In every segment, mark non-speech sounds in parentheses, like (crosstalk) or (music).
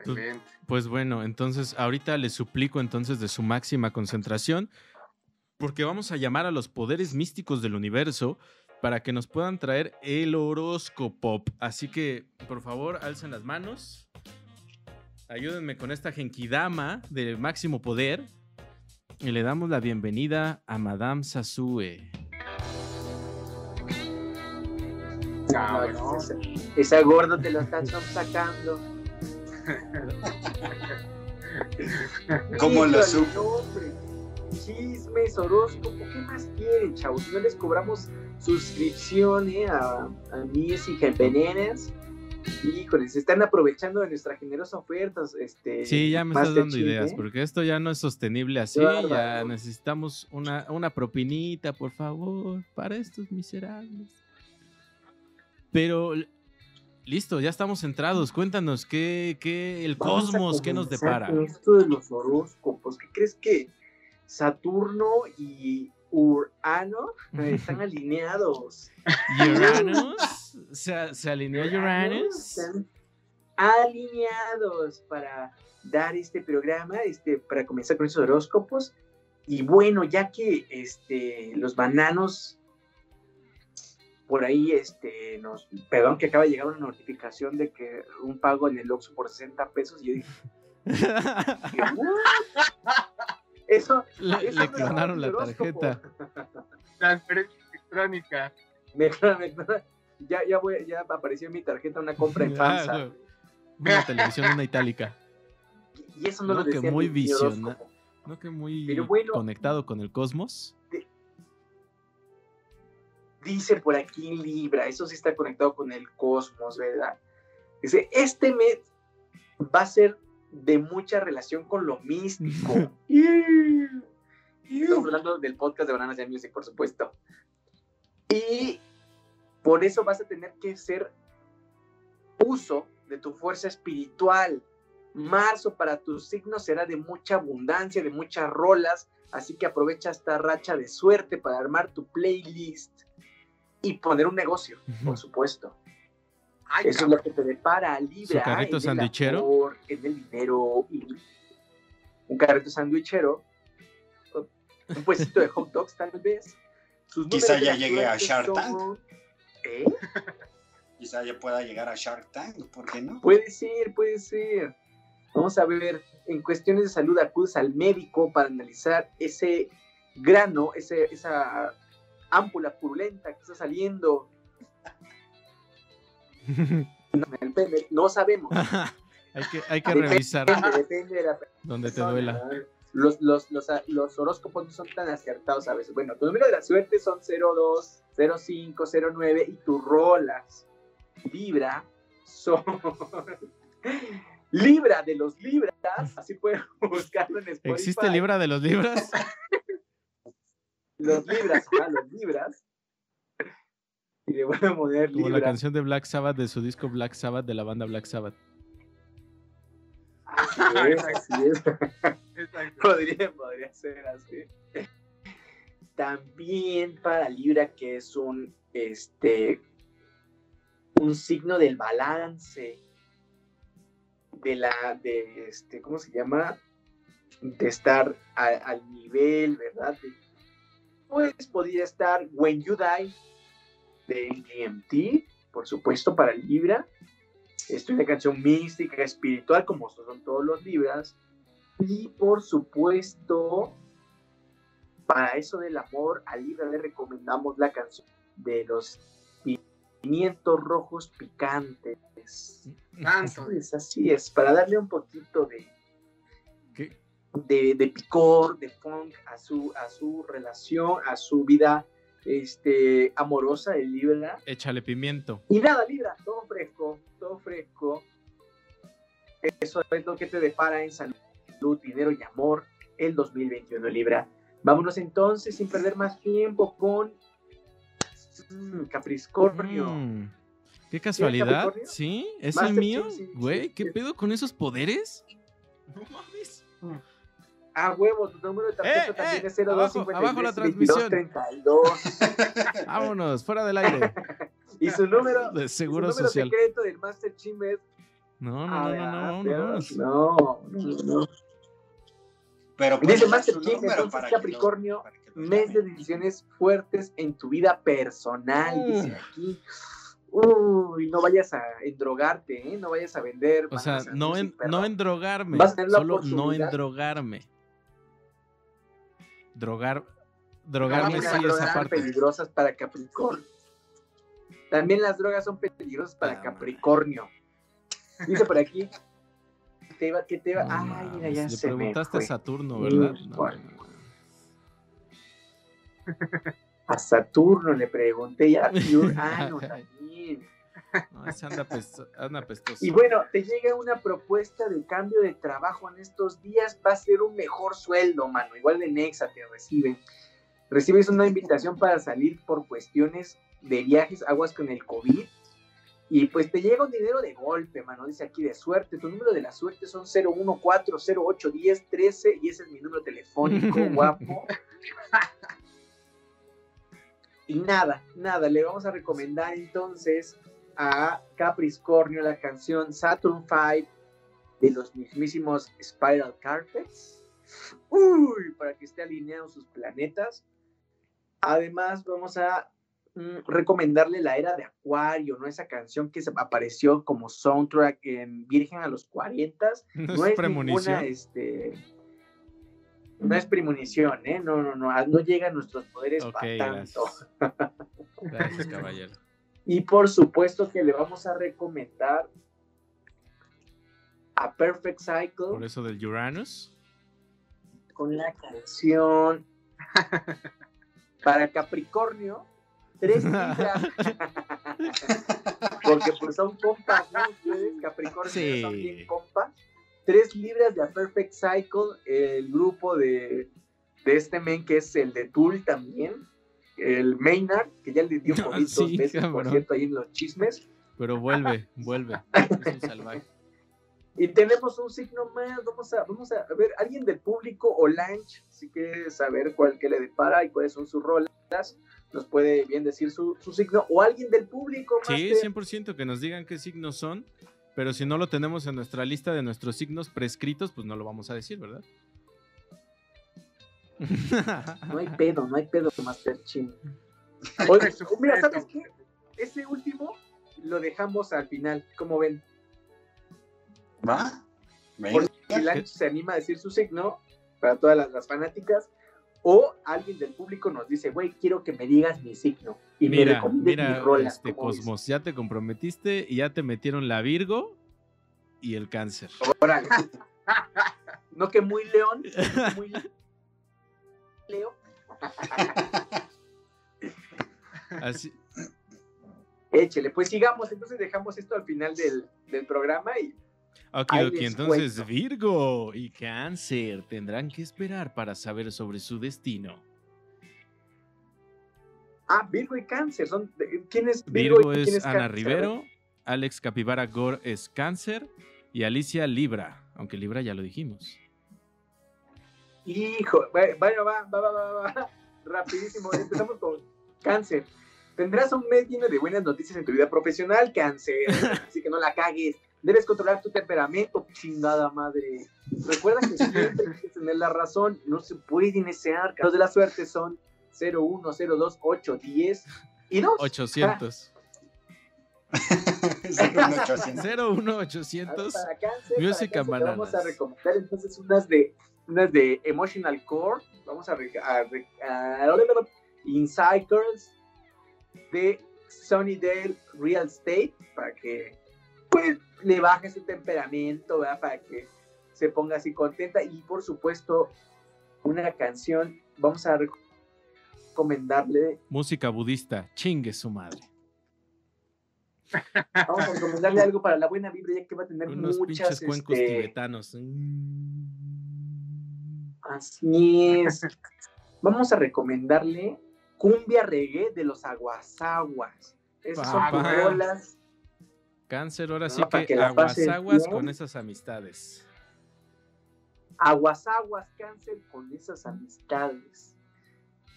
Excelente. Pues bueno, entonces ahorita les suplico entonces de su máxima concentración, porque vamos a llamar a los poderes místicos del universo para que nos puedan traer el horóscopo. Así que, por favor, alcen las manos. Ayúdenme con esta genkidama de máximo poder. Y le damos la bienvenida a Madame Sasue. Ah, No, esa gorda te lo están sacando. ¿Cómo lo supo? Chismes, horóscopo, ¿qué más quieren, chavos? No les cobramos suscripción eh, a, a mis y Venenas. Híjole, se están aprovechando de nuestra generosa oferta. Este, Sí, ya me estás dando ideas, porque esto ya no es sostenible así. Ya necesitamos una, una propinita, por favor, para estos miserables. Pero listo, ya estamos centrados. Cuéntanos, ¿qué, qué el Vamos cosmos, qué nos depara? Esto de los horóscopos, ¿qué crees que Saturno y Urano eh, están alineados? ¿Uranus? ¿Se, se alineó Uranus? Están alineados para dar este programa, este, para comenzar con esos horóscopos. Y bueno, ya que este, los bananos por ahí, este, nos, perdón que acaba de llegar una notificación de que un pago en el Oxxo por 60 pesos, y yo dije, (laughs) eso, le, eso le clonaron la tarjeta. Transferencia electrónica. Me me ya, ya, voy, ya apareció en mi tarjeta una compra en (laughs) FAMSA. güey. Una televisión, una itálica. Y eso no, No, lo que decía muy mi- mi visiona- horóscopo. ¿No que muy Pero bueno. conectado con el cosmos? Dice por aquí Libra, eso sí está conectado con el cosmos, ¿verdad? Dice, este mes va a ser de mucha relación con lo místico. (laughs) Estamos hablando del podcast de Bananas de Music, por supuesto. Y por eso vas a tener que hacer uso de tu fuerza espiritual. Marzo para tu signo será de mucha abundancia, de muchas rolas, así que aprovecha esta racha de suerte para armar tu playlist y poner un negocio, por supuesto. Ay, Eso es lo que te depara Libra. ¿Su carrito en el sandwichero? amor, En el dinero. y un carrito sandwichero. Un puestito de hot dogs, tal vez. Sus Quizá ya llegue a Shark Tank. son- ¿Eh? Quizá ya pueda llegar a Shark Tank, ¿por qué no? Puede ser, puede ser. Vamos a ver, en cuestiones de salud acudes al médico para analizar ese grano, ese, esa ámpula purulenta que está saliendo. (laughs) No sabemos. (laughs) hay que, hay que Depende, revisar depende de la donde te duela. Los, los, los, los horóscopos no son tan acertados a veces. Bueno, tu número de la suerte son 02, 05, 09 y tus rolas. Libra son... (laughs) Libra de los Libras, así pueden buscarlo en Spotify. ¿Existe Libra de los Libras? Los Libras, ajá, los Libras. Y le voy a poner Como la Libra. canción de Black Sabbath de su disco Black Sabbath de la banda Black Sabbath. Así es, así es. Exacto. Podría, podría ser así. También para Libra, que es un este un signo del balance. De la, de este, ¿cómo se llama? De estar a- al nivel, ¿verdad? De- pues podría estar When You Die de GMT, por supuesto, para Libra. Es una canción mística, espiritual, como son todos los Libras. Y por supuesto, para eso del amor, a Libra le recomendamos la canción de los pimientos rojos picantes. Tanto. Así es, así es, para darle un poquito de. De, de picor, de funk a su, a su relación, a su vida este, amorosa de Libra. Échale pimiento. Y nada, Libra, todo fresco, todo fresco. Eso es lo que te depara en salud, dinero y amor el 2021, Libra. Vámonos entonces, sin perder más tiempo, con mm, Capricornio. Mm, Qué casualidad. ¿Sí? ¿Es Master el mío? Sí, Güey, sí, ¿qué pedo con esos poderes? No mames. Ah, huevo, tu número de tarjeta Eh, también eh, es 02 abajo- abajo la 52 32. (laughs) Vámonos, fuera del aire. (laughs) Y su número, De su seguro número social. secreto del Master es No, no, Ah, no, no, no, vámonos. no, no, no. Pero Dice Master su número entonces para lo- Capricornio, para que lo mes de decisiones fuertes en tu vida personal, Mm. dice aquí. Uy, no vayas a endrogarte, ¿eh? No vayas a vender. O sea, no en, no en drogarme. Vas a tener la Solo no en oportunidad. drogarme. Drogar. Drogarme También sí, las esa drogas son parte. peligrosas para Capricornio. También las drogas son peligrosas para Ah, Capricornio. Dice por aquí. Te iba, que te iba. No Ay, mira, ya Le se me preguntaste a. Saturno, ¿verdad? No, bueno. no, no. A Saturno le pregunté y a Urano (laughs) también. No, ese anda, pesto- anda pestoso. Y bueno, te llega una propuesta de cambio de trabajo en estos días, va a ser un mejor sueldo, mano. Igual de Nexa te reciben. Recibes una invitación para salir por cuestiones de viajes, aguas con el COVID. Y pues te llega un dinero de golpe, mano. Dice aquí de suerte. Tu número de la suerte son 014081013 y ese es mi número telefónico, (laughs) guapo. Y nada, nada, le vamos a recomendar entonces a Capricornio la canción Saturn V de los mismísimos Spiral Carpets. Uy, para que esté alineado sus planetas. Además, vamos a mm, recomendarle la era de Acuario, ¿no? Esa canción que se apareció como soundtrack en Virgen a los 40. No (laughs) No es es premonición. ninguna, este, no es premonición, ¿eh? No, no, no, no llegan nuestros poderes para tanto. gracias. Gracias, caballero. Y por supuesto que le vamos a recomendar a Perfect Cycle Por eso del Uranus. con la canción (laughs) para Capricornio, tres (laughs) libras. Porque pues son compas, ¿no? Ustedes, Capricornio, Sí. son bien compas. Tres libras de A Perfect Cycle, el grupo de, de este men que es el de Tool también, el Maynard, que ya le dio (laughs) Ah, COVID dos sí, veces, por cierto, ahí en los chismes. Pero vuelve, vuelve. (laughs) Es un salvaje. Y tenemos un signo más, vamos a, vamos a ver, alguien del público o Lange, si quiere saber cuál que le depara y cuáles son sus rolas, nos puede bien decir su, su signo, o alguien del público, Sí, Master. 100% que nos digan qué signos son. Pero si no lo tenemos en nuestra lista de nuestros signos prescritos, pues no lo vamos a decir, ¿verdad? No hay (laughs) pedo, no hay pedo, Master Chin. Oye, presupuesto. mira, ¿sabes qué? Ese último lo dejamos al final, como ven. ¿Va? Por si se anima a decir su signo para todas las, las fanáticas, o alguien del público nos dice, güey, quiero que me digas mi signo y me Mira, mi mira, rola. este. Cosmos, ya te comprometiste y ya te metieron la Virgo y el cáncer. Órale. (laughs) No que muy león, muy leo. Así, Échele, pues sigamos, entonces dejamos esto al final del, del programa y Ok, ok, entonces cuento. Virgo y Cáncer tendrán que esperar para saber sobre su destino. ah, Virgo y Cáncer, son ¿quién es Virgo, Virgo y quién es Ana Cáncer? Rivero, Alex Capibara Gore es Cáncer y Alicia Libra, aunque Libra ya lo dijimos. Hijo, va, va, va, va, va, va, rapidísimo, empezamos con Cáncer. Tendrás un mes lleno de buenas noticias en tu vida profesional, Cáncer, (laughs) así que no la cagues. Debes controlar tu temperamento, chingada madre. Recuerda que siempre tienes que tener la razón, no se puede iniciar. Los de la suerte son 0, 1, 0, 2, 8, 10 y 2. 800. Sí, con 800. 01800. Para cáncer, Music vamos a recomendar entonces unas de unas de Emotional Core. Vamos a, a, re- a Inside Girls de Sunnydale Real Estate para que pues le baje su temperamento, ¿verdad? Para que se ponga así contenta y por supuesto una canción vamos a rec- recomendarle Música budista, chingue su madre. vamos a recomendarle algo para la buena vibra ya que va a tener Unos muchas pinches cuencos este, tibetanos. Mm. Así es. Vamos a recomendarle Cumbia Reggae de los Aguasaguas. Esas son Papá. rolas. Cáncer, ahora sí que que la aguas pases aguas bien. con esas amistades. Aguasaguas cáncer con esas amistades.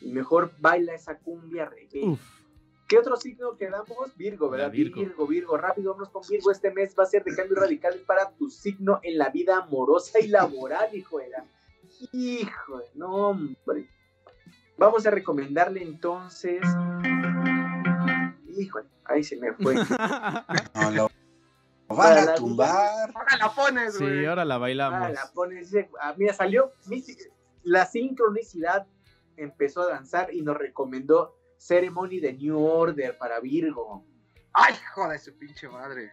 Y mejor baila esa cumbia reggae. Uf. ¿Qué otro signo quedamos? Virgo, ¿verdad? Virgo. Virgo. Virgo, rápido, vámonos con Virgo. Este mes va a ser de cambios radicales para tu signo en la vida amorosa y laboral, hijo de la- Hijo, de- no, hombre. Vamos a recomendarle entonces. Híjole, ahí se me fue. (laughs) No, lo van a tumbar. Ahora la pones, güey. sí, ahora la bailamos. la pone, dice, ah, mira, salió la sincronicidad empezó a danzar y nos recomendó Ceremony de New Order para Virgo. Ay, hijo de su pinche madre.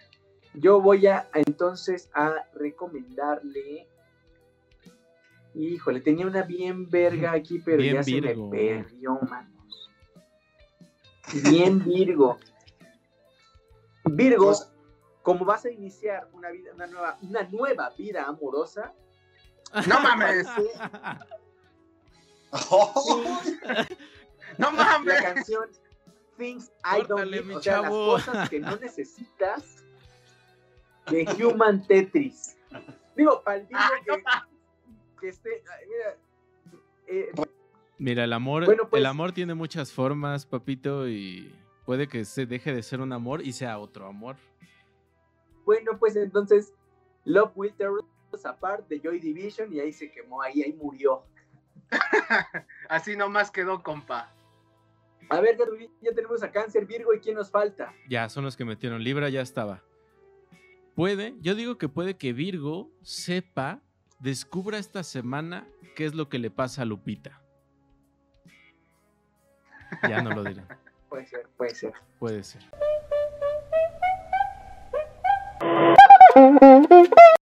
Yo voy a entonces a recomendarle. Híjole, tenía una bien verga (laughs) aquí, pero Bien ya Virgo. se me perdió, manos. Bien Virgo. Virgo, Pues- como vas a iniciar una vida, una nueva, una nueva vida amorosa, No mames. (laughs) No la mames. canción Things I Don't Need, o sea, las cosas que no necesitas de Human Tetris. Digo, para el Virgo no que, que esté, mira, eh, Mira, el amor, Bueno, pues- el amor tiene muchas formas, papito, y puede que se deje de ser un amor y sea otro amor. bueno, pues entonces Love Will Tear Us Apart de Joy Division y ahí se quemó, ahí, ahí murió. (laughs) Así nomás quedó, compa. A ver, ya tenemos a Cáncer, Virgo, ¿y quién nos falta? Ya, son los que metieron. Libra ya estaba. Puede, yo digo que puede que Virgo sepa, descubra esta semana qué es lo que le pasa a Lupita. Ya no lo diré. (laughs) Puede ser, puede ser. Puede ser.